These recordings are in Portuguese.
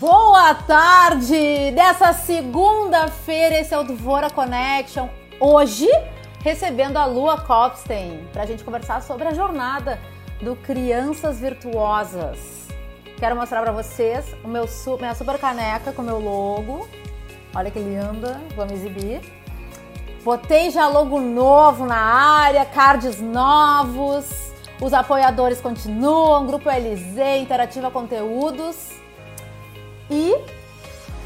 Boa tarde dessa segunda-feira. Esse é o Dvora Connection. Hoje, recebendo a Lua Kopstein para a gente conversar sobre a jornada do Crianças Virtuosas. Quero mostrar para vocês o meu, minha super caneca com meu logo. Olha que linda, vamos exibir. Botei já logo novo na área, cards novos. Os apoiadores continuam, Grupo LZ, Interativa Conteúdos. E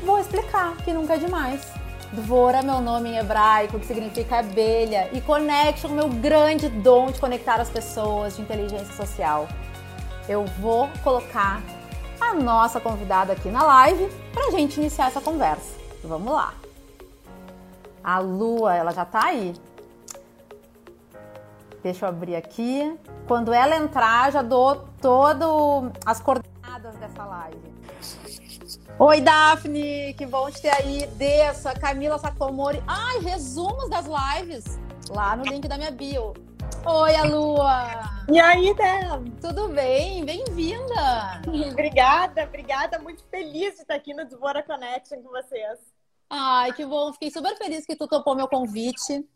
vou explicar que nunca é demais. Dvora, meu nome em hebraico, que significa abelha, e Connection, meu grande dom de conectar as pessoas de inteligência social. Eu vou colocar a nossa convidada aqui na live para a gente iniciar essa conversa. Vamos lá. A Lua, ela já tá aí. Deixa eu abrir aqui. Quando ela entrar, já dou todas as coordenadas dessa live. Oi, Daphne, que bom te ter aí. Dessa, Camila Sacomori. Ai, resumos das lives lá no link da minha bio. Oi, a Lua. E aí, Débora? Tudo bem? Bem-vinda. obrigada, obrigada. Muito feliz de estar aqui no Devora Connection com vocês. Ai, que bom. Fiquei super feliz que tu topou meu convite.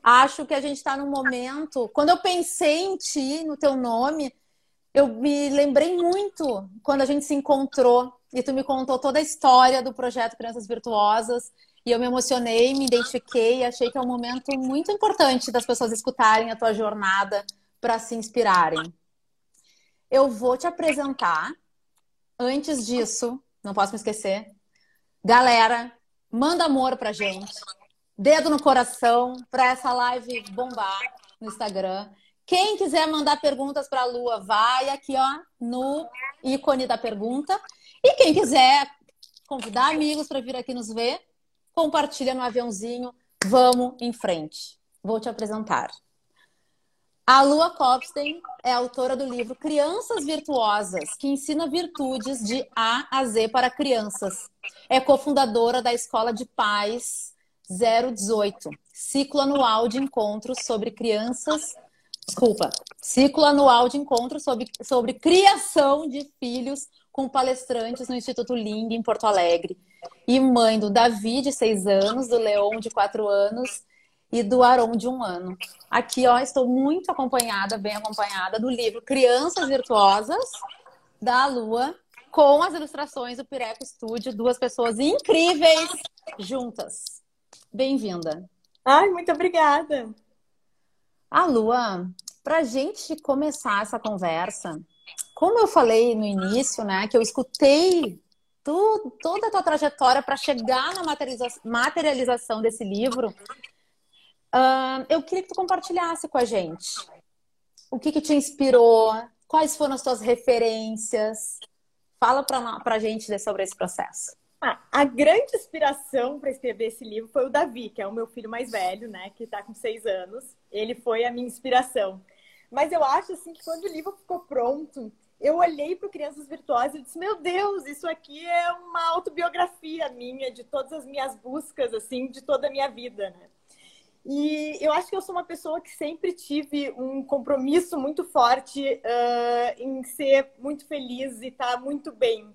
Acho que a gente está num momento. Quando eu pensei em ti, no teu nome, eu me lembrei muito quando a gente se encontrou e tu me contou toda a história do projeto Crianças Virtuosas e eu me emocionei, me identifiquei e achei que é um momento muito importante das pessoas escutarem a tua jornada para se inspirarem. Eu vou te apresentar. Antes disso, não posso me esquecer. Galera, manda amor pra gente. Dedo no coração para essa live bombar no Instagram. Quem quiser mandar perguntas para a Lua, vai aqui ó no ícone da pergunta e quem quiser convidar amigos para vir aqui nos ver, compartilha no aviãozinho. Vamos em frente. Vou te apresentar. A Lua Kopstein é autora do livro Crianças Virtuosas, que ensina virtudes de A a Z para crianças. É cofundadora da Escola de Paz 018, ciclo anual de encontros sobre crianças. Desculpa, ciclo anual de encontros sobre, sobre criação de filhos com palestrantes no Instituto Ling, em Porto Alegre. E mãe do Davi, de seis anos, do Leon, de quatro anos, e do Aron, de um ano. Aqui, ó, estou muito acompanhada, bem acompanhada, do livro Crianças Virtuosas, da Lua, com as ilustrações do Pireco Studio, duas pessoas incríveis juntas. Bem-vinda. Ai, muito obrigada. A Lua, para a gente começar essa conversa, como eu falei no início, né, que eu escutei tu, toda a tua trajetória para chegar na materialização, materialização desse livro, uh, eu queria que tu compartilhasse com a gente o que, que te inspirou, quais foram as tuas referências. Fala para a gente sobre esse processo. Ah, a grande inspiração para escrever esse livro foi o Davi, que é o meu filho mais velho, né, que está com seis anos. Ele foi a minha inspiração. Mas eu acho assim que quando o livro ficou pronto, eu olhei para Crianças Virtuosas e disse: Meu Deus, isso aqui é uma autobiografia minha, de todas as minhas buscas, assim, de toda a minha vida, né? E eu acho que eu sou uma pessoa que sempre tive um compromisso muito forte uh, em ser muito feliz e estar tá muito bem.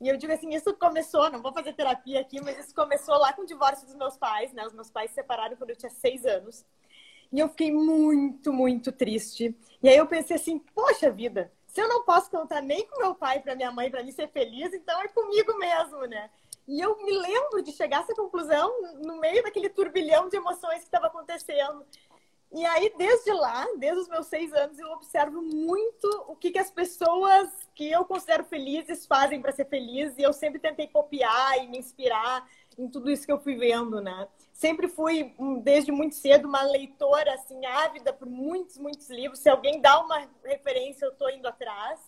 E eu digo assim, isso começou, não vou fazer terapia aqui, mas isso começou lá com o divórcio dos meus pais, né? Os meus pais se separaram quando eu tinha seis anos. E eu fiquei muito, muito triste. E aí eu pensei assim, poxa vida, se eu não posso contar nem com meu pai para minha mãe para me ser feliz, então é comigo mesmo, né? E eu me lembro de chegar a essa conclusão no meio daquele turbilhão de emoções que estava acontecendo. E aí, desde lá, desde os meus seis anos, eu observo muito o que, que as pessoas que eu considero felizes fazem para ser feliz. E eu sempre tentei copiar e me inspirar em tudo isso que eu fui vendo, né? Sempre fui, desde muito cedo, uma leitora, assim, ávida por muitos, muitos livros. Se alguém dá uma referência, eu estou indo atrás.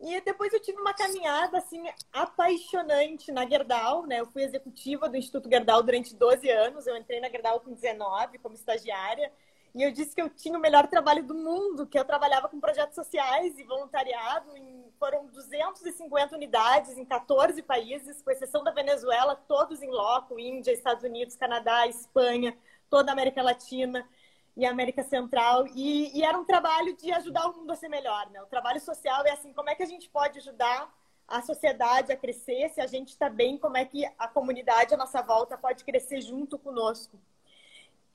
E depois eu tive uma caminhada, assim, apaixonante na Gerdau, né? Eu fui executiva do Instituto Gerdau durante 12 anos. Eu entrei na Gerdau com 19, como estagiária. E eu disse que eu tinha o melhor trabalho do mundo, que eu trabalhava com projetos sociais e voluntariado. Em, foram 250 unidades em 14 países, com exceção da Venezuela, todos em loco, Índia, Estados Unidos, Canadá, Espanha, toda a América Latina e América Central. E, e era um trabalho de ajudar o mundo a ser melhor. Né? O trabalho social é assim, como é que a gente pode ajudar a sociedade a crescer, se a gente está bem, como é que a comunidade à nossa volta pode crescer junto conosco.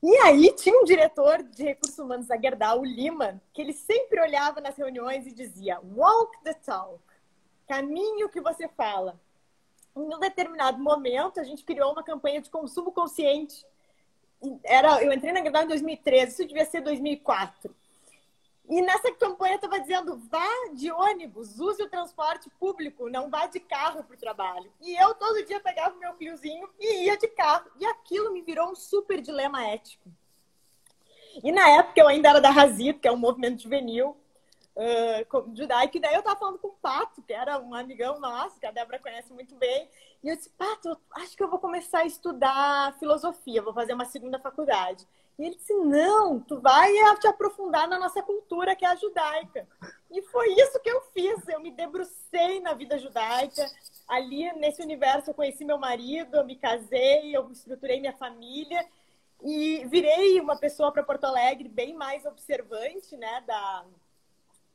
E aí tinha um diretor de recursos humanos da Gerdau, o Lima, que ele sempre olhava nas reuniões e dizia: "Walk the talk", caminho que você fala. Em um determinado momento, a gente criou uma campanha de consumo consciente. Era, eu entrei na Gerdau em 2013, isso devia ser 2004. E nessa campanha estava dizendo: vá de ônibus, use o transporte público, não vá de carro para o trabalho. E eu todo dia pegava o meu filhozinho e ia de carro. E aquilo me virou um super dilema ético. E na época eu ainda era da Razito, que é um movimento juvenil uh, judaico. E daí eu estava falando com o Pato, que era um amigão nosso, que a Débora conhece muito bem. E eu disse: Pato, acho que eu vou começar a estudar filosofia, vou fazer uma segunda faculdade. E ele disse: Não, tu vai te aprofundar na nossa cultura, que é a judaica. E foi isso que eu fiz. Eu me debrucei na vida judaica. Ali, nesse universo, eu conheci meu marido, eu me casei, eu estruturei minha família e virei uma pessoa para Porto Alegre bem mais observante, né, da,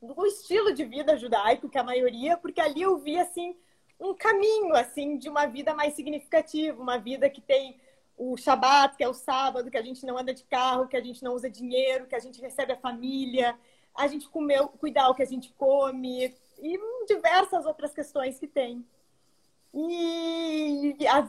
do estilo de vida judaico que a maioria, porque ali eu vi assim um caminho assim de uma vida mais significativa, uma vida que tem o Shabat, que é o sábado, que a gente não anda de carro, que a gente não usa dinheiro, que a gente recebe a família, a gente comeu, cuidar o que a gente come e diversas outras questões que tem. E a,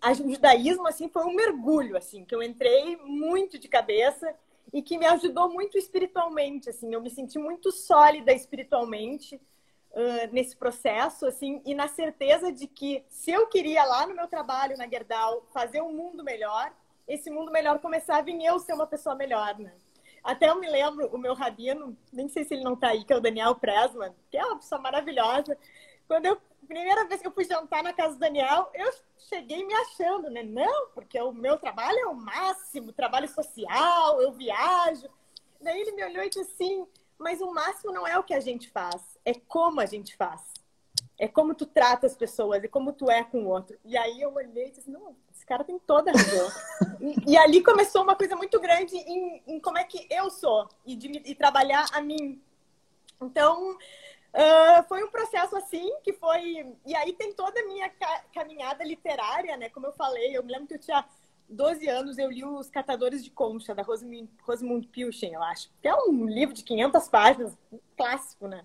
a, o judaísmo assim foi um mergulho assim que eu entrei muito de cabeça e que me ajudou muito espiritualmente assim eu me senti muito sólida espiritualmente nesse processo, assim, e na certeza de que se eu queria lá no meu trabalho na Gerdau fazer um mundo melhor, esse mundo melhor começava em eu ser uma pessoa melhor, né? Até eu me lembro, o meu rabino, nem sei se ele não tá aí, que é o Daniel Presman, que é uma pessoa maravilhosa. Quando eu, primeira vez que eu fui jantar na casa do Daniel, eu cheguei me achando, né? Não, porque o meu trabalho é o máximo, trabalho social, eu viajo. Daí ele me olhou e disse assim: mas o máximo não é o que a gente faz, é como a gente faz. É como tu trata as pessoas, é como tu é com o outro. E aí eu olhei e disse, não, esse cara tem toda a razão. e, e, ali começou uma coisa muito grande em, em como é que eu sou e de, de trabalhar a mim. Então, Uh, foi um processo assim que foi. E aí tem toda a minha ca... caminhada literária, né? Como eu falei, eu me lembro que eu tinha 12 anos eu li Os Catadores de Concha, da Rosamund Pilchen, eu acho. Que é um livro de 500 páginas, um clássico, né?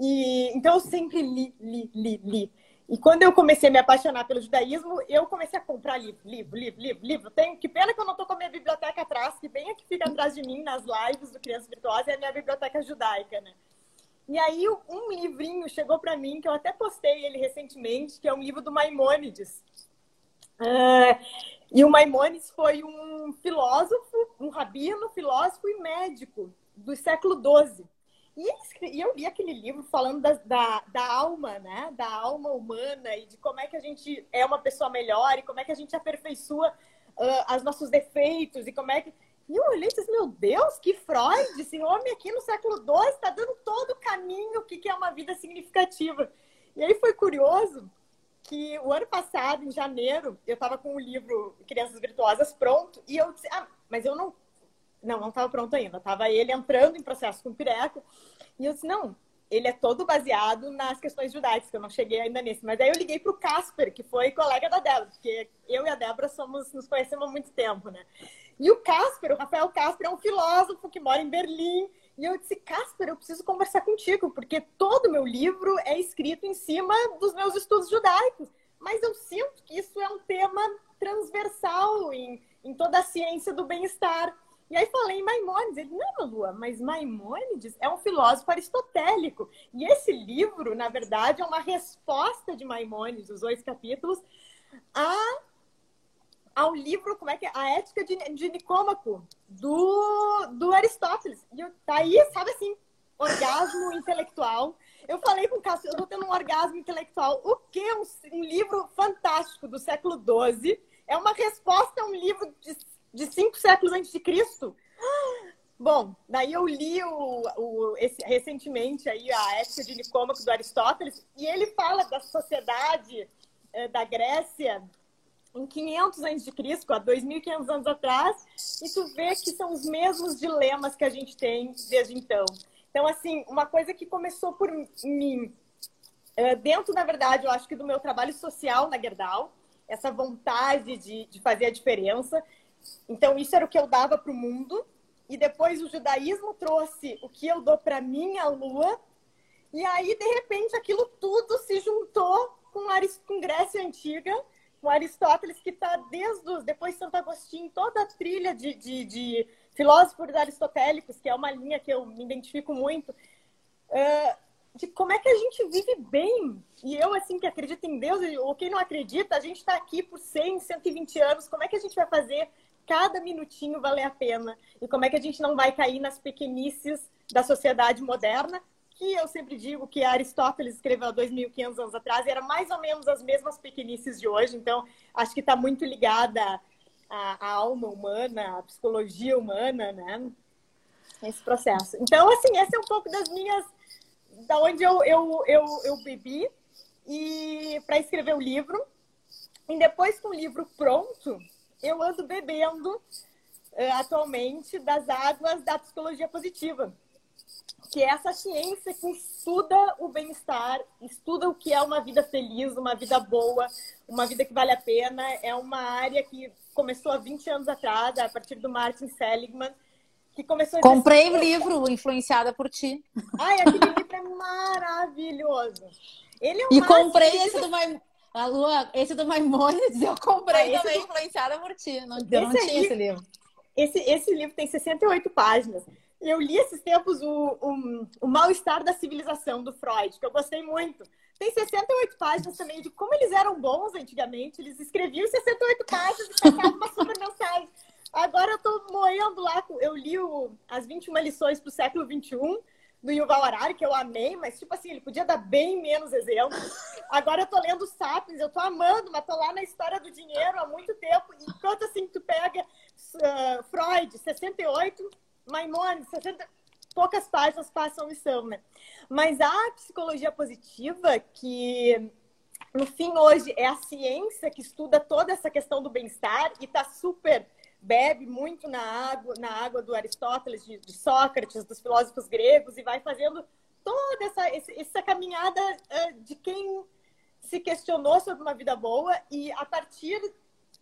E, então eu sempre li, li, li, li. E quando eu comecei a me apaixonar pelo judaísmo, eu comecei a comprar livro, livro, livro, livro, livro. Tenho, que pena que eu não estou com a minha biblioteca atrás, que bem aqui fica atrás de mim nas lives do Criança Virtuosa, é a minha biblioteca judaica, né? E aí um livrinho chegou para mim, que eu até postei ele recentemente, que é um livro do Maimônides. Uh, e o Maimonides foi um filósofo, um rabino, filósofo e médico do século XII. E eu li aquele livro falando da, da, da, alma, né? Da alma humana e de como é que a gente é uma pessoa melhor e como é que a gente aperfeiçoa uh, os nossos defeitos e como é que... E eu olhei e disse, meu Deus, que Freud, esse homem aqui no século XII está dando todo o caminho, o que, que é uma vida significativa. E aí foi curioso, que o ano passado, em janeiro, eu estava com o livro Crianças Virtuosas pronto e eu disse, ah, mas eu não. Não, não estava pronto ainda. Estava ele entrando em processo com o Pireco. E eu disse, não, ele é todo baseado nas questões judaicas, que eu não cheguei ainda nesse. Mas aí eu liguei para o Casper, que foi colega da Débora, porque eu e a Débora somos, nos conhecemos há muito tempo, né? E o Casper, o Rafael Casper, é um filósofo que mora em Berlim, e eu disse, Casper, eu preciso conversar contigo, porque todo o meu livro é escrito em cima dos meus estudos judaicos. Mas eu sinto que isso é um tema transversal em, em toda a ciência do bem-estar. E aí falei em Maimônides. Ele, não, Lua, mas Maimônides é um filósofo aristotélico. E esse livro, na verdade, é uma resposta de Maimônides, os dois capítulos, a ao livro, como é que é? A Ética de, de Nicômaco, do, do Aristóteles. E eu, tá aí, sabe assim, orgasmo intelectual. Eu falei com o Cássio, eu tô tendo um orgasmo intelectual. O que? Um, um livro fantástico do século XII. É uma resposta a um livro de, de cinco séculos antes de Cristo. Bom, daí eu li o, o, esse, recentemente aí a Ética de Nicômaco do Aristóteles e ele fala da sociedade eh, da Grécia em 500 antes de Cristo, há 2.500 anos atrás, e tu vê que são os mesmos dilemas que a gente tem desde então. Então, assim, uma coisa que começou por mim, uh, dentro, na verdade, eu acho que do meu trabalho social na Gerdau, essa vontade de, de fazer a diferença. Então, isso era o que eu dava para o mundo. E depois o judaísmo trouxe o que eu dou para minha lua. E aí, de repente, aquilo tudo se juntou com, com Grécia Antiga, com Aristóteles, que está desde os, depois Santo Agostinho, toda a trilha de, de, de filósofos aristotélicos, que é uma linha que eu me identifico muito, uh, de como é que a gente vive bem. E eu, assim, que acredito em Deus, ou quem não acredita, a gente está aqui por 100, 120 anos, como é que a gente vai fazer cada minutinho valer a pena? E como é que a gente não vai cair nas pequenices da sociedade moderna, que eu sempre digo que Aristóteles escreveu há 2.500 anos atrás, e era mais ou menos as mesmas pequenices de hoje, então acho que está muito ligada à, alma humana, à psicologia humana, né? Esse processo. Então, assim, esse é um pouco das minhas. da onde eu, eu, eu, eu bebi e para escrever o livro. E depois, com o livro pronto, eu ando bebendo uh, atualmente das águas da psicologia positiva que é essa ciência que estuda o bem-estar, estuda o que é uma vida feliz, uma vida boa, uma vida que vale a pena. É uma área que começou há 20 anos atrás, a partir do Martin Seligman, que começou Comprei o livro influenciada por ti. Ai, aquele livro é maravilhoso. Ele é um e comprei esse do Maimonides. A Lua, esse do Maimonides, eu comprei ah, também, do... influenciada por ti. Não, eu não tinha esse livro. Esse, esse livro tem 68 páginas. Eu li esses tempos o, o, o Mal-Estar da Civilização, do Freud, que eu gostei muito. Tem 68 páginas também de como eles eram bons antigamente. Eles escreviam 68 páginas e passavam uma super mensagem. Agora eu tô moendo lá. Eu li o, as 21 lições para o século XXI do Yuval Harari, que eu amei, mas, tipo assim, ele podia dar bem menos exemplos. Agora eu tô lendo Sapiens, eu tô amando, mas tô lá na história do dinheiro há muito tempo. Enquanto, assim, tu pega uh, Freud, 68, Maimonides, 60, poucas páginas passam lição, né? Mas a psicologia positiva, que no fim hoje é a ciência que estuda toda essa questão do bem-estar e está super bebe muito na água, na água do Aristóteles, de, de, Sócrates, dos filósofos gregos e vai fazendo toda essa, essa caminhada uh, de quem se questionou sobre uma vida boa e a partir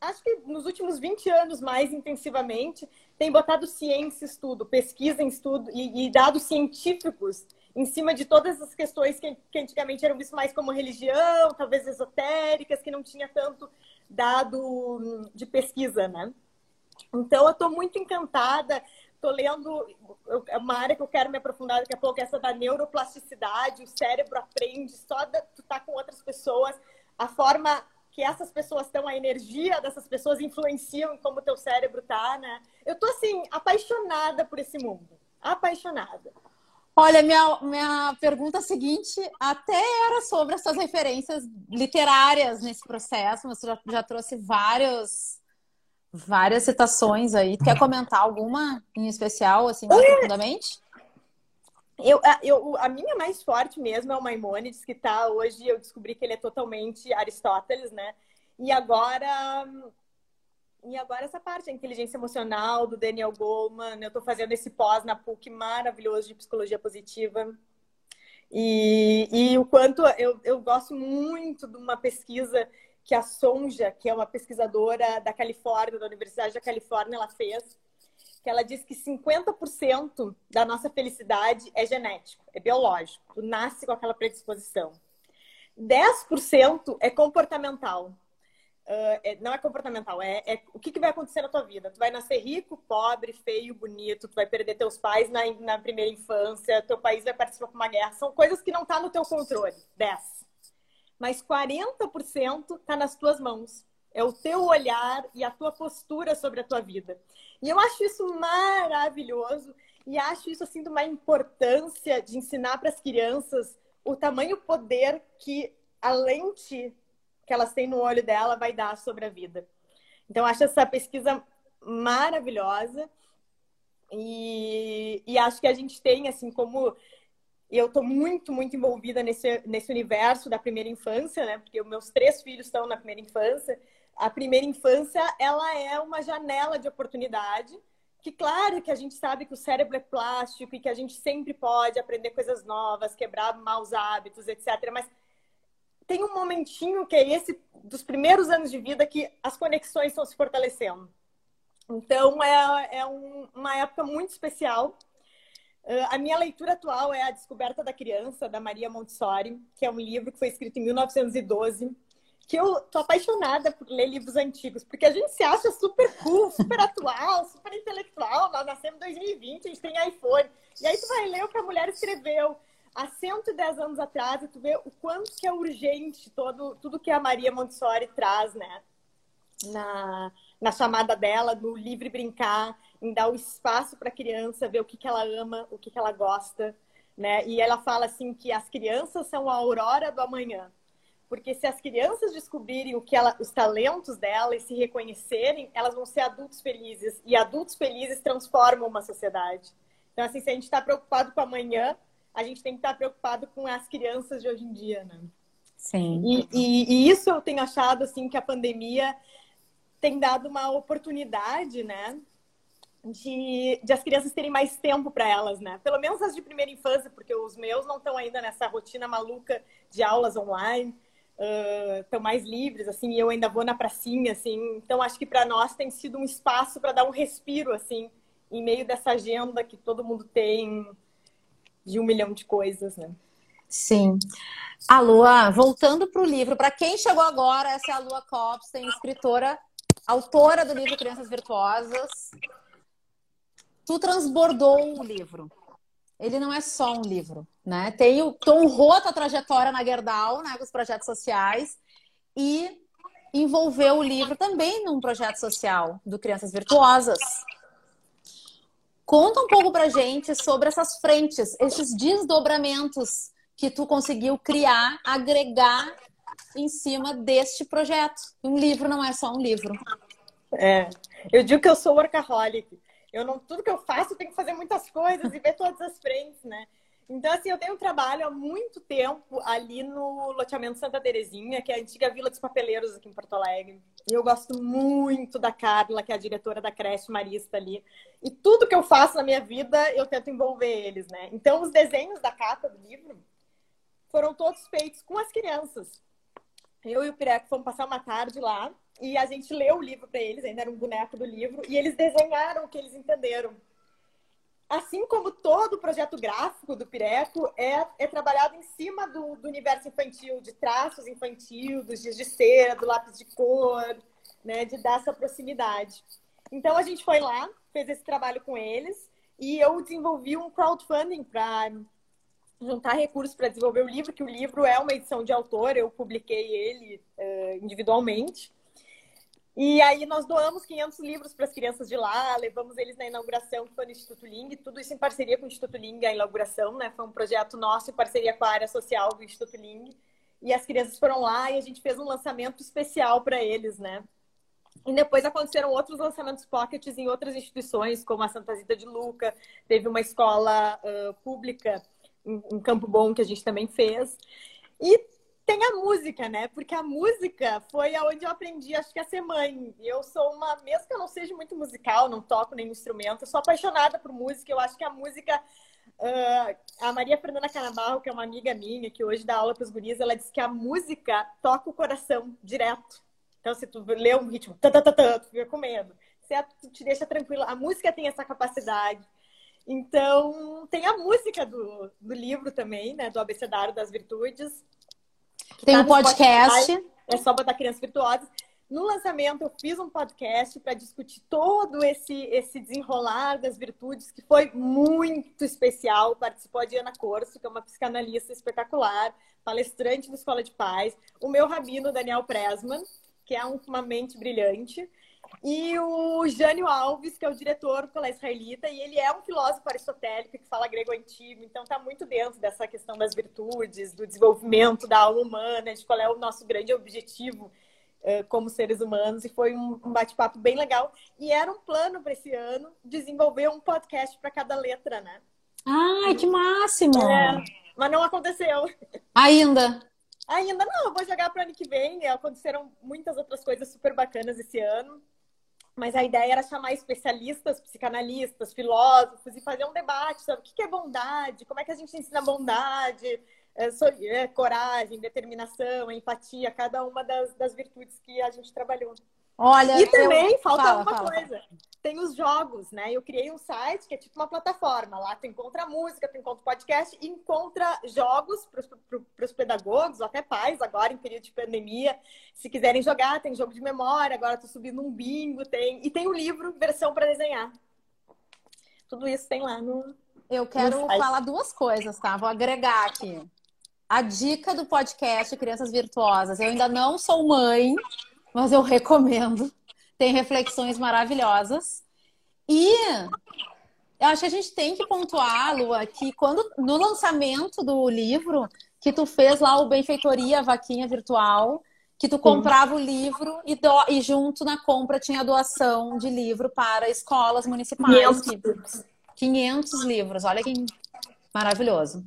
acho que nos últimos 20 anos mais intensivamente, tem botado ciência em estudo, pesquisa em estudo e, e dados científicos em cima de todas as questões que, que antigamente eram vistas mais como religião, talvez esotéricas, que não tinha tanto dado hum, de pesquisa, né? Então, eu estou muito encantada. Estou lendo é uma área que eu quero me aprofundar daqui a pouco, essa da neuroplasticidade. O cérebro aprende só de estar tá com outras pessoas. A forma que essas pessoas estão, a energia dessas pessoas influenciam como o teu cérebro tá, né? Eu tô, assim, apaixonada por esse mundo. Apaixonada. Olha, minha, minha pergunta seguinte até era sobre as suas referências literárias nesse processo. Você já, já trouxe vários, várias citações aí. Quer comentar alguma em especial, assim, mais profundamente? Eu, eu, a minha mais forte mesmo é o Maimonides, que está hoje, eu descobri que ele é totalmente Aristóteles, né? E agora, e agora essa parte, a inteligência emocional do Daniel Goleman, eu estou fazendo esse pós na PUC maravilhoso de psicologia positiva. E, e o quanto eu, eu gosto muito de uma pesquisa que a Sonja, que é uma pesquisadora da Califórnia, da Universidade da Califórnia, ela fez, que ela diz que 50% da nossa felicidade é genético, é biológico. Tu nasce com aquela predisposição. 10% é comportamental. Uh, é, não é comportamental, é, é, o que, que, vai acontecer na tua vida. Tu vai nascer rico, pobre, feio, bonito, tu vai perder teus pais na, na primeira infância, teu país vai participar de uma guerra. São coisas que não tá no teu controle. 10. Mas 40% tá nas tuas mãos. É o teu olhar e a tua postura sobre a tua vida. E eu acho isso maravilhoso e acho isso assim de uma importância de ensinar para as crianças o tamanho poder que a lente que elas têm no olho dela vai dar sobre a vida. Então acho essa pesquisa maravilhosa e, e acho que a gente tem assim como eu estou muito, muito envolvida nesse, nesse universo da primeira infância, né? Porque meus três filhos estão na primeira infância a primeira infância ela é uma janela de oportunidade que claro que a gente sabe que o cérebro é plástico e que a gente sempre pode aprender coisas novas, quebrar maus hábitos, etc. Mas tem um momentinho que é esse dos primeiros anos de vida que as conexões estão se fortalecendo. Então, é, é um, uma época muito especial. Uh, a minha leitura atual é A Descoberta da Criança, da Maria Montessori, que é um livro que foi escrito em 1912 que eu tô apaixonada por ler livros antigos, porque a gente se acha super cool, super atual, super intelectual. Nós nascemos em 2020, a gente tem iPhone. E aí tu vai ler o que a mulher escreveu há 110 anos atrás e tu vê o quanto que é urgente todo, tudo que a Maria Montessori traz, né? Na, na chamada dela, no livre brincar, em dar o espaço para a criança ver o que, que ela ama, o que, que ela gosta, né? E ela fala assim que as crianças são a aurora do amanhã. Porque se as crianças descobrirem o que ela, os talentos dela e se reconhecerem, elas vão ser adultos felizes. E adultos felizes transformam uma sociedade. Então, assim, se a gente está preocupado com amanhã, a gente tem que estar tá preocupado com as crianças de hoje em dia, né? Sim. E, e, e isso eu tenho achado, assim, que a pandemia tem dado uma oportunidade, né? De, de, as crianças terem mais tempo para elas, né? Pelo menos as de primeira infância, porque os meus não estão ainda nessa rotina maluca de aulas online estão uh, mais livres, assim, e eu ainda vou na pracinha, assim. Então, acho que para nós tem sido um espaço para dar um respiro, assim, em meio dessa agenda que todo mundo tem de um milhão de coisas, né? Sim. A Lua, voltando para o livro, para quem chegou agora, essa é a Lua Copstein, escritora, autora do livro Crianças Virtuosas. Tu transbordou o livro ele não é só um livro, né? Tem o Tom Rota a trajetória na Gerdau, né, com os projetos sociais e envolveu o livro também num projeto social do Crianças Virtuosas. Conta um pouco pra gente sobre essas frentes, esses desdobramentos que tu conseguiu criar, agregar em cima deste projeto. Um livro não é só um livro. É, eu digo que eu sou workaholic. Eu não, tudo que eu faço, eu tenho que fazer muitas coisas e ver todas as frentes, né? Então, assim, eu tenho um trabalho há muito tempo ali no loteamento Santa Terezinha, que é a antiga Vila dos Papeleiros aqui em Porto Alegre. E eu gosto muito da Carla, que é a diretora da creche Marista ali. E tudo que eu faço na minha vida, eu tento envolver eles, né? Então, os desenhos da capa do livro foram todos feitos com as crianças. Eu e o Pireco fomos passar uma tarde lá e a gente leu o livro para eles, ainda era um boneco do livro, e eles desenharam o que eles entenderam. Assim como todo o projeto gráfico do Pireco é, é trabalhado em cima do, do universo infantil, de traços infantil, dos dias de cera, do lápis de cor, né, de dar essa proximidade. Então a gente foi lá, fez esse trabalho com eles, e eu desenvolvi um crowdfunding para juntar recursos para desenvolver o livro, que o livro é uma edição de autor, eu publiquei ele uh, individualmente. E aí nós doamos 500 livros para as crianças de lá, levamos eles na inauguração que foi no Instituto Ling, tudo isso em parceria com o Instituto Ling, a inauguração, né? Foi um projeto nosso em parceria com a área social do Instituto Ling. E as crianças foram lá e a gente fez um lançamento especial para eles, né? E depois aconteceram outros lançamentos pockets em outras instituições, como a Santa Zita de Luca, teve uma escola uh, pública em Campo Bom que a gente também fez. E tem a música, né? Porque a música foi aonde eu aprendi, acho que a ser mãe. Eu sou uma, mesmo que eu não seja muito musical, não toco nenhum instrumento, eu sou apaixonada por música. Eu acho que a música. Uh, a Maria Fernanda Canabarro, que é uma amiga minha, que hoje dá aula para os guris, ela diz que a música toca o coração direto. Então, se tu lê um ritmo, tu fica com medo. É, tu te deixa tranquila. A música tem essa capacidade. Então, tem a música do, do livro também, né? Do Abecedário das Virtudes. Tem tá um podcast. Spotify, é só botar Crianças Virtuosas. No lançamento, eu fiz um podcast para discutir todo esse, esse desenrolar das virtudes, que foi muito especial. Participou a Diana Corso, que é uma psicanalista espetacular, palestrante da Escola de Paz. O meu rabino, Daniel Presman, que é uma mente brilhante. E o Jânio Alves, que é o diretor do Colégio Israelita, e ele é um filósofo aristotélico que fala grego antigo, então está muito dentro dessa questão das virtudes, do desenvolvimento da alma humana, de qual é o nosso grande objetivo uh, como seres humanos, e foi um, um bate-papo bem legal. E era um plano para esse ano desenvolver um podcast para cada letra, né? Ai, que máximo! É, mas não aconteceu. Ainda. Ainda não, eu vou jogar para o ano que vem. Aconteceram muitas outras coisas super bacanas esse ano. Mas a ideia era chamar especialistas, psicanalistas, filósofos e fazer um debate sobre o que é bondade, como é que a gente ensina bondade, é, é, coragem, determinação, empatia, cada uma das, das virtudes que a gente trabalhou. Olha, e também eu... falta fala, uma fala. coisa. Tem os jogos, né? Eu criei um site que é tipo uma plataforma. Lá tu encontra música, tu encontra podcast encontra jogos para os pedagogos, ou até pais, agora em período de pandemia. Se quiserem jogar, tem jogo de memória, agora tô subindo um bingo, tem. E tem o um livro, versão para desenhar. Tudo isso tem lá no. Eu quero no falar duas coisas, tá? Vou agregar aqui. A dica do podcast Crianças Virtuosas. Eu ainda não sou mãe, mas eu recomendo. Tem reflexões maravilhosas. E eu acho que a gente tem que pontuar, Lua, que quando no lançamento do livro, que tu fez lá o Benfeitoria Vaquinha Virtual, que tu comprava o livro e, do, e junto na compra tinha doação de livro para escolas municipais. 500, 500 livros, olha que maravilhoso.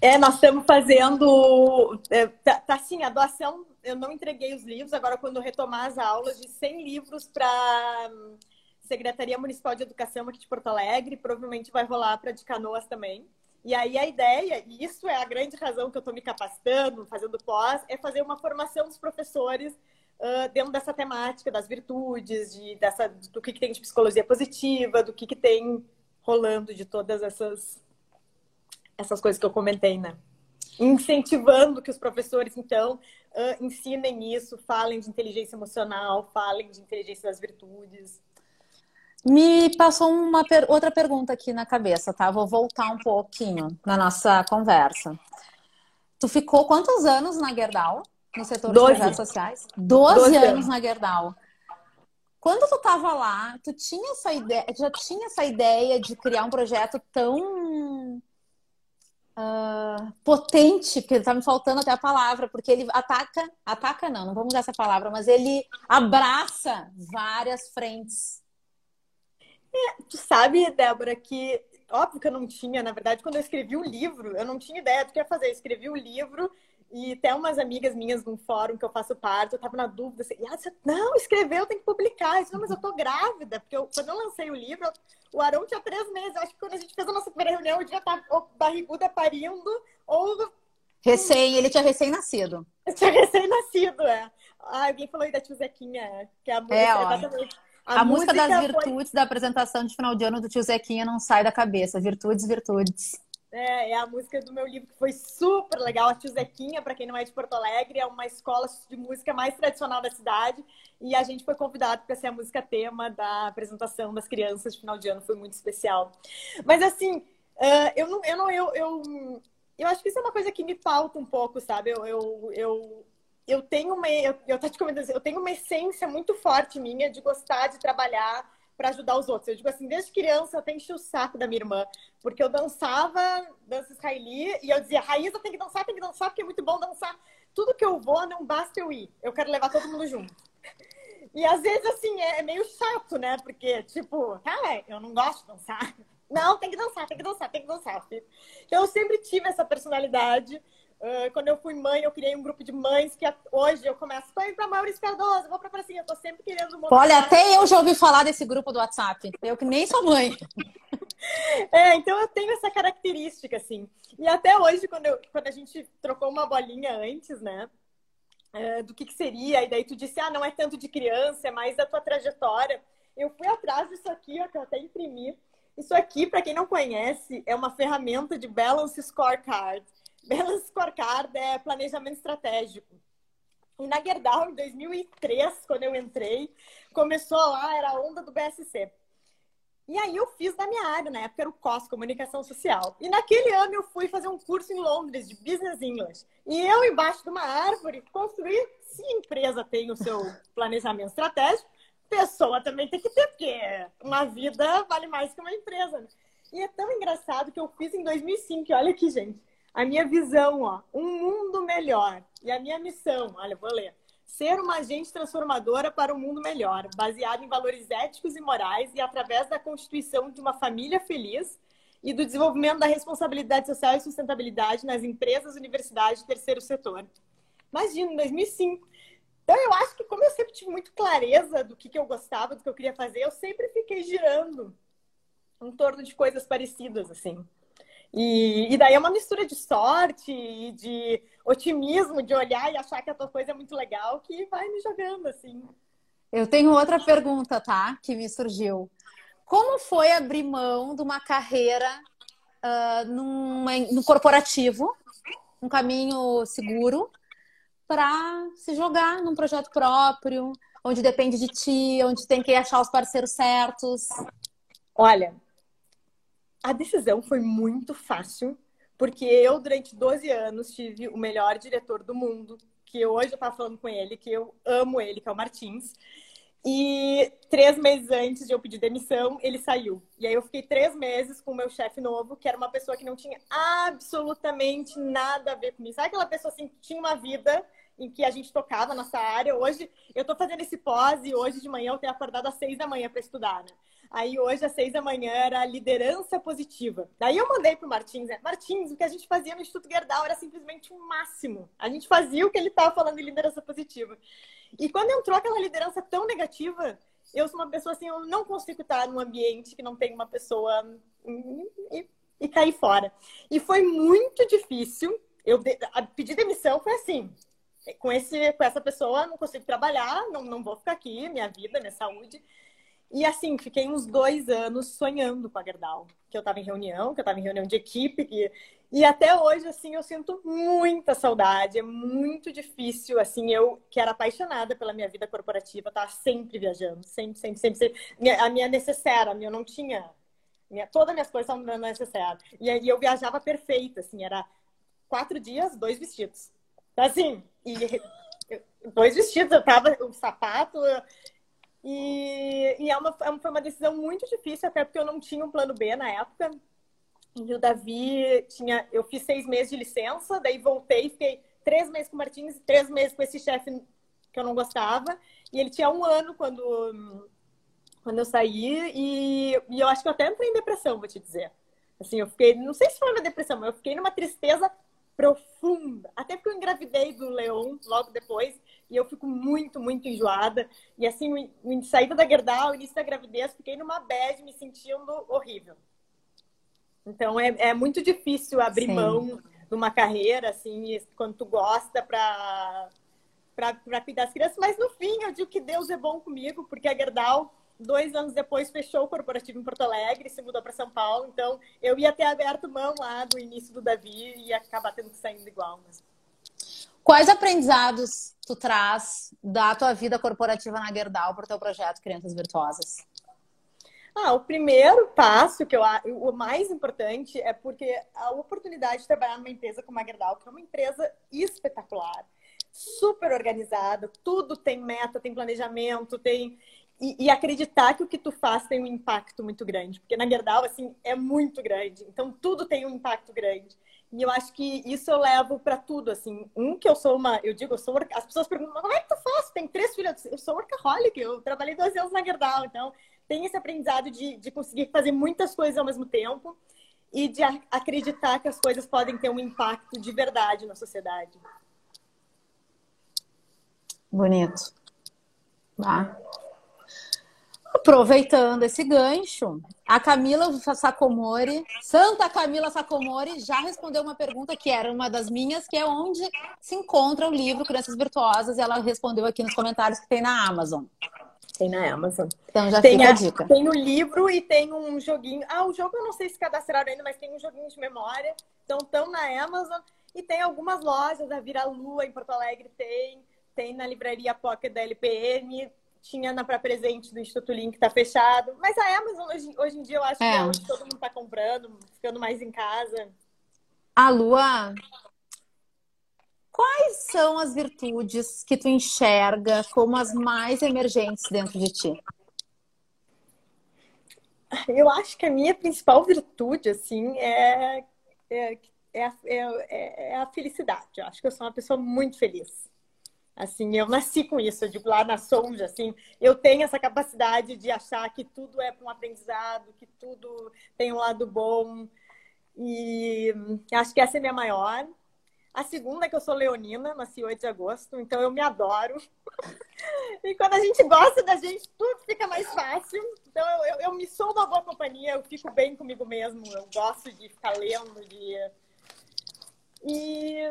É, nós estamos fazendo. É, tá, tá assim, a doação eu não entreguei os livros, agora quando retomar as aulas, de 100 livros para hum, Secretaria Municipal de Educação aqui de Porto Alegre, provavelmente vai rolar para de Canoas também. E aí a ideia, e isso é a grande razão que eu estou me capacitando, fazendo pós, é fazer uma formação dos professores uh, dentro dessa temática das virtudes, de, dessa, do que, que tem de psicologia positiva, do que, que tem rolando de todas essas, essas coisas que eu comentei, né? Incentivando que os professores, então, uh, ensinem isso, falem de inteligência emocional, falem de inteligência das virtudes. Me passou uma per... outra pergunta aqui na cabeça, tá? Vou voltar um pouquinho na nossa conversa. Tu ficou quantos anos na Gerdau? No setor Doze. de projetos sociais? Doze, anos, anos na Gerdau. Quando tu estava lá, tu tinha essa ideia, já tinha essa ideia de criar um projeto tão uh, potente, porque tá me faltando até a palavra, porque ele ataca, ataca não, não vamos usar essa palavra, mas ele abraça várias frentes. É, tu sabe, Débora, que óbvio que eu não tinha, na verdade, quando eu escrevi o livro, eu não tinha ideia do que ia fazer. Eu escrevi o livro e até umas amigas minhas num fórum que eu faço parte, eu tava na dúvida, assim, ah, você, não, escreveu, tem que publicar. Eu disse, não, mas eu tô grávida, porque eu, quando eu lancei o livro, o Arão tinha três meses. Eu acho que quando a gente fez a nossa primeira reunião, eu já tava barriguda parindo, ou... Recém, ele tinha recém-nascido. Tinha recém-nascido, é. Ah, alguém falou aí da tio Zequinha, que é a música, é, exatamente. A, a música, música, das virtudes foi... da apresentação de final de ano do tio Zequinha não sai da cabeça. Virtudes, virtudes. É, é a música do meu livro que foi super legal. A Tio Zequinha, para quem não é de Porto Alegre, é uma escola de música mais tradicional da cidade. E a gente foi convidado para ser a música tema da apresentação das crianças de final de ano. Foi muito especial. Mas assim, eu não, eu não, eu, eu, eu acho que isso é uma coisa que me falta um pouco, sabe? Eu, eu, eu, eu tenho uma, eu, eu te comentando, eu tenho uma essência muito forte minha de gostar de trabalhar para ajudar os outros. Eu digo assim, desde criança eu tenho o saco da minha irmã, porque eu dançava dança israeli e eu dizia, Raíza tem que dançar, tem que dançar, porque é muito bom dançar. Tudo que eu vou, não basta eu ir. Eu quero levar todo mundo junto. E às vezes, assim, é meio chato, né? Porque, tipo, cara, eu não gosto de dançar. Não, tem que dançar, tem que dançar, tem que dançar. Então, eu sempre tive essa personalidade. Uh, quando eu fui mãe, eu criei um grupo de mães que hoje eu começo, tô indo pra Maurício Cardoso, vou pra pracinha, eu tô sempre querendo mostrar. Olha, até eu já ouvi falar desse grupo do WhatsApp, eu que nem sou mãe. é, então eu tenho essa característica, assim. E até hoje, quando, eu, quando a gente trocou uma bolinha antes, né, uh, do que, que seria, e daí tu disse, ah, não é tanto de criança, é mais da tua trajetória. Eu fui atrás disso aqui, ó, que eu até imprimi. Isso aqui, para quem não conhece, é uma ferramenta de Balance Scorecard. Balance Scorecard é planejamento estratégico. E na Gerdau, em 2003, quando eu entrei, começou lá, era a onda do BSC. E aí eu fiz da minha área, na época era o COS, Comunicação Social. E naquele ano eu fui fazer um curso em Londres de Business English. E eu, embaixo de uma árvore, construí, se a empresa tem o seu planejamento estratégico, pessoa também tem que ter, porque uma vida vale mais que uma empresa. Né? E é tão engraçado que eu fiz em 2005, olha aqui, gente a minha visão, ó, um mundo melhor. E a minha missão, olha, vou ler. Ser uma agente transformadora para um mundo melhor, baseado em valores éticos e morais e através da constituição de uma família feliz e do desenvolvimento da responsabilidade social e sustentabilidade nas empresas, universidades e terceiro setor. Imagina, em 2005. Então, eu acho que como eu sempre tive muito clareza do que, que eu gostava, do que eu queria fazer, eu sempre fiquei girando em torno de coisas parecidas, assim. E, e daí é uma mistura de sorte e de otimismo, de olhar e achar que a tua coisa é muito legal, que vai me jogando, assim. Eu tenho outra pergunta, tá? Que me surgiu. Como foi abrir mão de uma carreira uh, numa, no corporativo, um caminho seguro, para se jogar num projeto próprio, onde depende de ti, onde tem que achar os parceiros certos? Olha, a decisão foi muito fácil, porque eu, durante 12 anos, tive o melhor diretor do mundo, que hoje eu estava falando com ele, que eu amo ele, que é o Martins. E três meses antes de eu pedir demissão, ele saiu. E aí eu fiquei três meses com o meu chefe novo, que era uma pessoa que não tinha absolutamente nada a ver comigo. Sabe aquela pessoa assim que tinha uma vida em que a gente tocava nessa área? Hoje eu tô fazendo esse pós e hoje de manhã eu tenho acordado às seis da manhã para estudar, né? Aí hoje, às seis da manhã, era liderança positiva. Daí eu mandei pro Martins, né? Martins, o que a gente fazia no Instituto Gerdau era simplesmente o um máximo. A gente fazia o que ele estava falando de liderança positiva. E quando entrou aquela liderança tão negativa, eu sou uma pessoa assim, eu não consigo estar num ambiente que não tem uma pessoa e, e cair fora. E foi muito difícil. Eu pedir demissão foi assim. Com, esse, com essa pessoa não consigo trabalhar, não, não vou ficar aqui, minha vida, minha saúde. E assim, fiquei uns dois anos sonhando com a Gerdau. Que eu estava em reunião, que eu estava em reunião de equipe. Que... E até hoje, assim, eu sinto muita saudade. É muito difícil, assim, eu que era apaixonada pela minha vida corporativa, estava sempre viajando. Sempre, sempre, sempre. sempre. A minha necessária, minha não tinha... Minha... Todas as minhas coisas estavam necessárias. E aí eu viajava perfeita, assim, era quatro dias, dois vestidos. Assim, e dois vestidos, eu tava, o sapato, e, e é uma, é foi uma decisão muito difícil, até porque eu não tinha um plano B na época. E o Davi tinha. Eu fiz seis meses de licença, daí voltei, fiquei três meses com o Martins, três meses com esse chefe que eu não gostava. E ele tinha um ano quando, quando eu saí, e, e eu acho que eu até entrei em depressão, vou te dizer. Assim, eu fiquei, não sei se foi uma depressão, mas eu fiquei numa tristeza profunda. Até porque eu engravidei do Leon logo depois e eu fico muito, muito enjoada. E assim, saída da Gerdau, início da gravidez, fiquei numa bad, me sentindo horrível. Então é, é muito difícil abrir Sim. mão de uma carreira, assim, quando tu gosta para para cuidar das crianças, mas no fim eu digo que Deus é bom comigo, porque a Gerdau, dois anos depois, fechou o corporativo em Porto Alegre, se mudou para São Paulo, então eu ia ter aberto mão lá do início do Davi e ia acabar tendo que sair igual. Mas... Quais aprendizados tu traz da tua vida corporativa na Gerdau para o teu projeto Crianças Virtuosas? Ah, o primeiro passo que eu o mais importante é porque a oportunidade de trabalhar numa empresa como a Gerdau, que é uma empresa espetacular, super organizada, tudo tem meta, tem planejamento, tem e, e, acreditar que o que tu faz tem um impacto muito grande, porque na Gerdau assim é muito grande, então tudo tem um impacto grande. E eu acho que isso eu levo para tudo, assim. Um, que eu sou uma... Eu digo, eu sou... As pessoas perguntam, como é que tu faz? Tem três filhos. Eu sou workaholic, eu trabalhei 12 anos na Gerdau. Então, tem esse aprendizado de, de conseguir fazer muitas coisas ao mesmo tempo e de acreditar que as coisas podem ter um impacto de verdade na sociedade. Bonito. Tá. Aproveitando esse gancho, a Camila Sacomori, Santa Camila Sacomori, já respondeu uma pergunta que era uma das minhas, que é onde se encontra o livro Crianças Virtuosas, e ela respondeu aqui nos comentários que tem na Amazon. Tem na Amazon. Então já tem fica a, a dica. Tem o livro e tem um joguinho. Ah, o jogo eu não sei se cadastraram ainda, mas tem um joguinho de memória. Então estão na Amazon e tem algumas lojas, a Vira Lua em Porto Alegre tem, tem na livraria Pocket da LPN, tinha na para presente do Instituto Link, está fechado. Mas a Amazon, hoje, hoje em dia, eu acho é. que é onde todo mundo está comprando, ficando mais em casa. A Lua, quais são as virtudes que tu enxerga como as mais emergentes dentro de ti? Eu acho que a minha principal virtude, assim, é, é, é, é, é a felicidade. Eu acho que eu sou uma pessoa muito feliz. Assim, eu nasci com isso, digo lá na Sonja, assim, eu tenho essa capacidade de achar que tudo é para um aprendizado, que tudo tem um lado bom. E acho que essa é minha maior. A segunda é que eu sou leonina, nasci 8 de agosto, então eu me adoro. E quando a gente gosta da gente, tudo fica mais fácil. Então eu, eu, eu me sou uma boa companhia, eu fico bem comigo mesmo. Eu gosto de ficar lendo, de. E,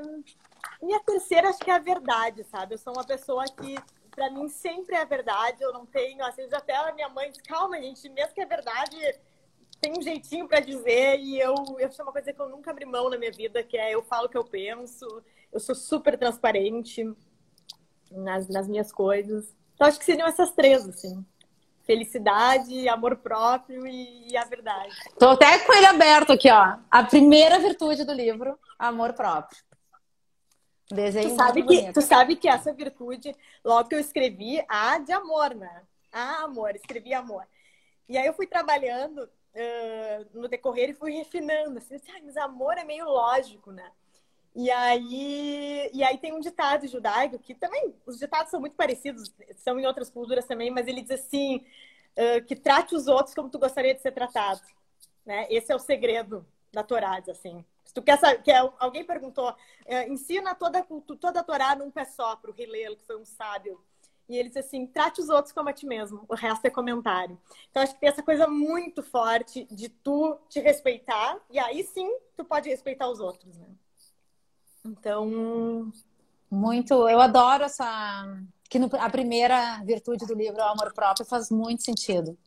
e a terceira, acho que é a verdade, sabe? Eu sou uma pessoa que, para mim, sempre é verdade. Eu não tenho, às vezes até a minha mãe diz, calma, gente, mesmo que é verdade, tem um jeitinho para dizer. E eu, eu sou uma coisa que eu nunca abri mão na minha vida, que é eu falo o que eu penso. Eu sou super transparente nas, nas minhas coisas. Então, acho que seriam essas três, assim. Felicidade, amor próprio e a verdade. Tô até com ele aberto aqui, ó. A primeira virtude do livro, amor próprio. Desenho tu sabe, que, tu sabe que essa virtude, logo que eu escrevi, a de amor, né? Ah, amor, escrevi amor. E aí eu fui trabalhando uh, no decorrer e fui refinando. Assim, ah, mas amor é meio lógico, né? E aí, e aí tem um ditado judaico que também, os ditados são muito parecidos, são em outras culturas também, mas ele diz assim, uh, que trate os outros como tu gostaria de ser tratado. Né? Esse é o segredo da Torá, assim. Tu quer saber, que alguém perguntou, uh, ensina toda, toda a Torá num pé só para o Hillel, que foi um sábio. E ele disse assim, trate os outros como a ti mesmo, o resto é comentário. Então, acho que tem essa coisa muito forte de tu te respeitar, e aí sim, tu pode respeitar os outros, né? Então, muito, eu adoro essa que no, a primeira virtude do livro é o amor próprio faz muito sentido.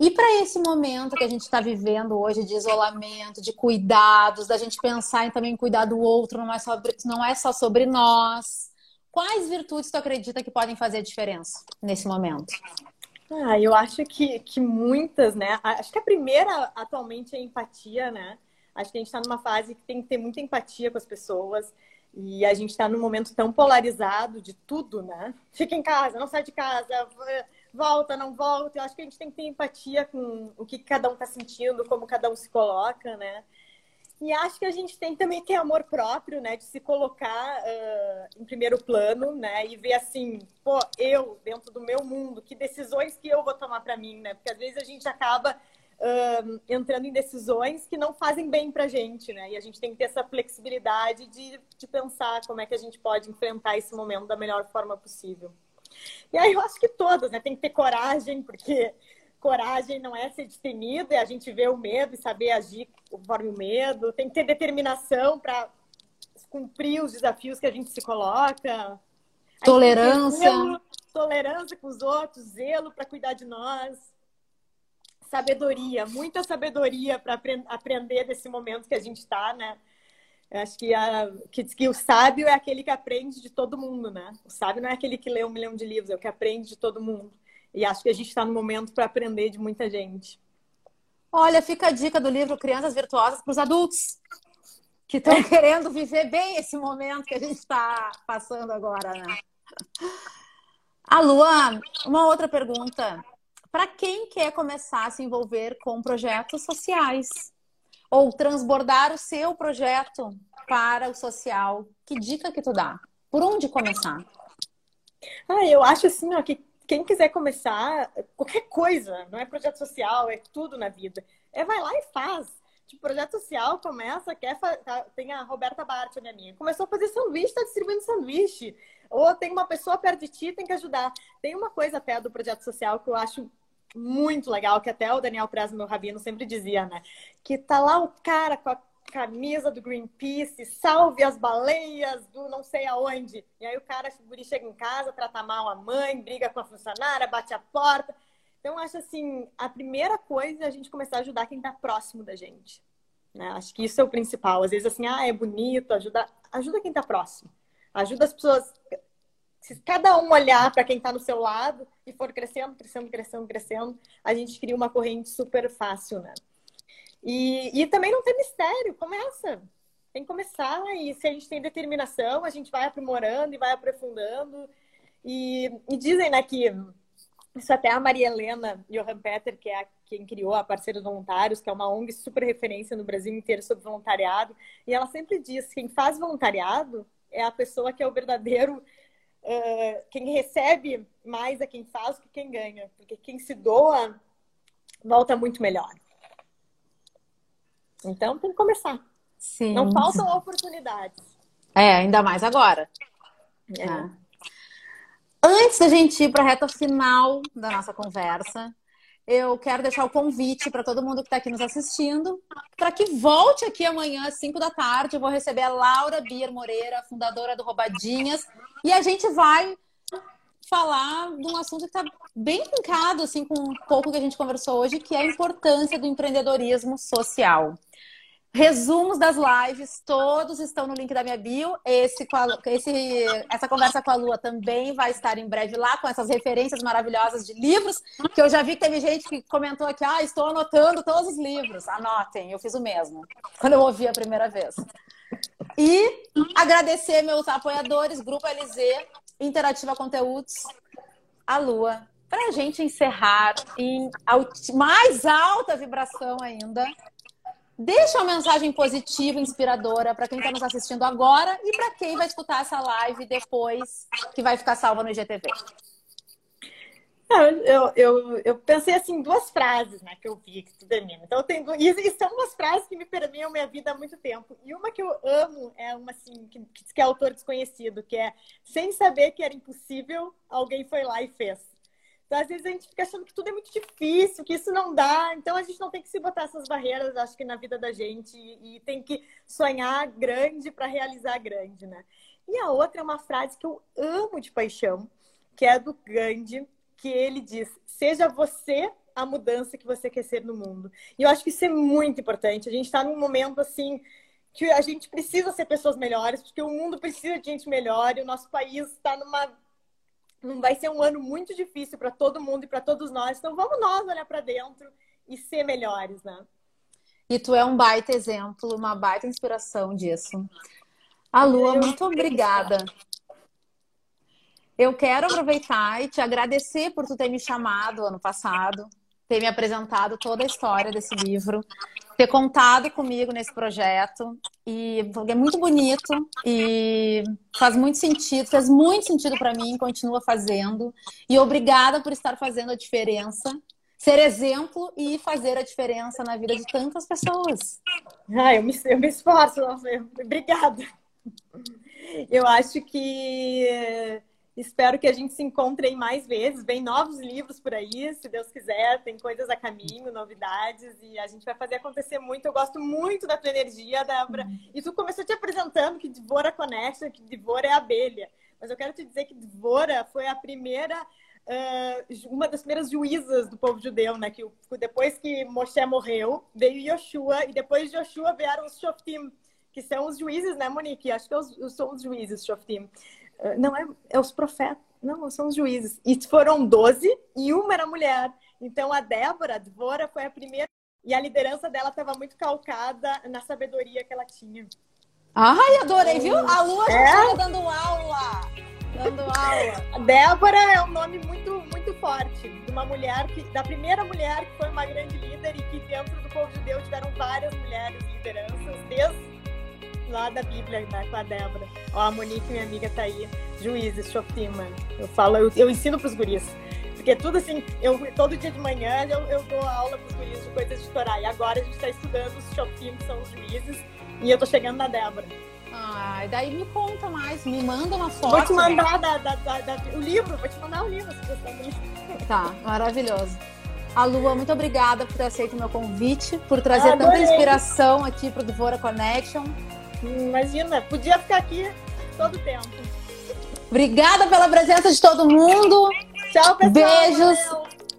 E para esse momento que a gente está vivendo hoje de isolamento, de cuidados, da gente pensar em também cuidar do outro, não é, só, não é só sobre nós. Quais virtudes tu acredita que podem fazer a diferença nesse momento? Ah, eu acho que, que muitas, né? Acho que a primeira atualmente é empatia, né? Acho que a gente está numa fase que tem que ter muita empatia com as pessoas. E a gente está num momento tão polarizado de tudo, né? Fica em casa, não sai de casa, volta, não volta. Eu acho que a gente tem que ter empatia com o que cada um está sentindo, como cada um se coloca, né? E acho que a gente tem também ter amor próprio, né? De se colocar uh, em primeiro plano, né? E ver assim, pô, eu, dentro do meu mundo, que decisões que eu vou tomar para mim, né? Porque às vezes a gente acaba uh, entrando em decisões que não fazem bem para a gente, né? E a gente tem que ter essa flexibilidade de, de pensar como é que a gente pode enfrentar esse momento da melhor forma possível. E aí eu acho que todas, né? Tem que ter coragem, porque coragem não é ser destemido, é a gente ver o medo e saber agir conforme o medo. Tem que ter determinação para cumprir os desafios que a gente se coloca. Tolerância. Zelo, tolerância com os outros, zelo para cuidar de nós sabedoria, muita sabedoria para aprender desse momento que a gente está, né? Eu acho que, a, que, que o sábio é aquele que aprende de todo mundo, né? O sábio não é aquele que lê um milhão de livros, é o que aprende de todo mundo. E acho que a gente está no momento para aprender de muita gente. Olha, fica a dica do livro Crianças Virtuosas para os adultos que estão querendo viver bem esse momento que a gente está passando agora, né? A Lua, uma outra pergunta para quem quer começar a se envolver com projetos sociais ou transbordar o seu projeto para o social, que dica que tu dá? Por onde começar? Ah, eu acho assim, ó, que quem quiser começar qualquer coisa, não é projeto social, é tudo na vida. É vai lá e faz. Tipo, projeto social começa, quer tá, tem a Roberta Bart, minha amiga, começou a fazer sanduíche, está distribuindo sanduíche. Ou tem uma pessoa perto de ti, tem que ajudar. Tem uma coisa até do projeto social que eu acho muito legal, que até o Daniel Prez, meu rabino, sempre dizia, né? Que tá lá o cara com a camisa do Greenpeace, salve as baleias do não sei aonde. E aí o cara, o chega em casa, trata mal a mãe, briga com a funcionária, bate a porta. Então, acho assim, a primeira coisa é a gente começar a ajudar quem está próximo da gente. Né? Acho que isso é o principal. Às vezes, assim, ah, é bonito, ajuda, ajuda quem está próximo. Ajuda as pessoas se cada um olhar para quem está no seu lado e for crescendo, crescendo, crescendo, crescendo, a gente cria uma corrente super fácil, né? E, e também não tem mistério, começa. Tem que começar e se a gente tem determinação, a gente vai aprimorando e vai aprofundando. E, e dizem, né, que isso até a Maria Helena Johan Peter, que é a, quem criou a Parceiros Voluntários, que é uma ONG super referência no Brasil inteiro sobre voluntariado, e ela sempre diz: quem faz voluntariado é a pessoa que é o verdadeiro uh, quem recebe mais é quem faz que quem ganha. Porque quem se doa volta muito melhor. Então tem que começar. Sim. Não faltam oportunidades. É, ainda mais agora. É. Antes da gente ir para a reta final da nossa conversa, eu quero deixar o convite para todo mundo que está aqui nos assistindo, para que volte aqui amanhã às 5 da tarde. Eu vou receber a Laura Bier Moreira, fundadora do Roubadinhas, e a gente vai falar de um assunto que está bem linkado assim, com um pouco que a gente conversou hoje, que é a importância do empreendedorismo social. Resumos das lives, todos estão no link da minha bio. Esse, esse, essa conversa com a Lua também vai estar em breve lá, com essas referências maravilhosas de livros, que eu já vi que teve gente que comentou aqui, ah, estou anotando todos os livros. Anotem, eu fiz o mesmo, quando eu ouvi a primeira vez. E agradecer meus apoiadores, Grupo LZ, Interativa Conteúdos, a Lua, para a gente encerrar em mais alta vibração ainda Deixa uma mensagem positiva, inspiradora para quem está nos assistindo agora e para quem vai escutar essa live depois, que vai ficar salva no IGTV. Eu, eu, eu pensei assim, duas frases né, que eu vi que tu termina. Então, eu tenho, e, são duas frases que me permeiam minha vida há muito tempo. E uma que eu amo é uma assim, que, que é autor desconhecido, que é sem saber que era impossível, alguém foi lá e fez. Então, às vezes a gente fica achando que tudo é muito difícil, que isso não dá. Então, a gente não tem que se botar essas barreiras, acho que na vida da gente, e tem que sonhar grande para realizar grande, né? E a outra é uma frase que eu amo de paixão, que é do Gandhi, que ele diz: Seja você a mudança que você quer ser no mundo. E eu acho que isso é muito importante. A gente está num momento assim que a gente precisa ser pessoas melhores, porque o mundo precisa de gente melhor e o nosso país está numa vai ser um ano muito difícil para todo mundo e para todos nós. Então vamos nós olhar para dentro e ser melhores, né? E tu é um baita exemplo, uma baita inspiração disso. A Lua, muito obrigada. Eu quero aproveitar e te agradecer por tu ter me chamado ano passado, ter me apresentado toda a história desse livro ter contado comigo nesse projeto. E é muito bonito e faz muito sentido, faz muito sentido para mim, continua fazendo. E obrigada por estar fazendo a diferença, ser exemplo e fazer a diferença na vida de tantas pessoas. Ah, eu me, eu me esforço, obrigada. Eu acho que Espero que a gente se encontre mais vezes. Vem novos livros por aí, se Deus quiser. Tem coisas a caminho, novidades. E a gente vai fazer acontecer muito. Eu gosto muito da tua energia, Débora. E tu começou te apresentando que Dvora Connection, que Dvora é abelha. Mas eu quero te dizer que Dvora foi a primeira... Uh, uma das primeiras juízas do povo judeu, né? Que depois que Moshe morreu, veio Yoshua. E depois de Yoshua vieram os Shoftim, que são os juízes, né, Monique? Acho que são os juízes, Shoftim. Ah, não é, é os profetas, não, são os juízes. E foram 12 e uma era mulher. Então a Débora, a Dvora, foi a primeira. E a liderança dela estava muito calcada na sabedoria que ela tinha. Ai, adorei, viu? A Lua já é? dando aula. Dando aula. Débora é um nome muito, muito forte. De uma mulher que. Da primeira mulher que foi uma grande líder e que dentro do povo judeu tiveram várias mulheres lideranças, desde lá da Bíblia, né, com a Débora. Ó, a Monique, minha amiga, tá aí. Juízes, Shoftim, mano. Eu falo, eu, eu ensino pros guris. Porque tudo assim, eu, todo dia de manhã eu, eu dou aula pros guris de coisas de Torá. E agora a gente tá estudando os Shoftim, que são os juízes. E eu tô chegando na Débora. Ai, daí me conta mais, me manda uma foto. Vou te mandar da, da, da, o livro, vou te mandar o livro se você Tá, maravilhoso. A Lua, muito obrigada por ter aceito o meu convite, por trazer tanta inspiração aqui para o Devora Connection. Imagina, podia ficar aqui todo o tempo. Obrigada pela presença de todo mundo. Tchau, pessoal. Beijos.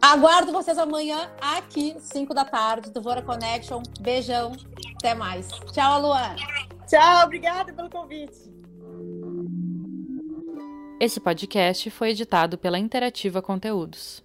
Aguardo vocês amanhã aqui, 5 da tarde, do Vora Connection. Beijão. Até mais. Tchau, Luan. Tchau, obrigada pelo convite. Esse podcast foi editado pela Interativa Conteúdos.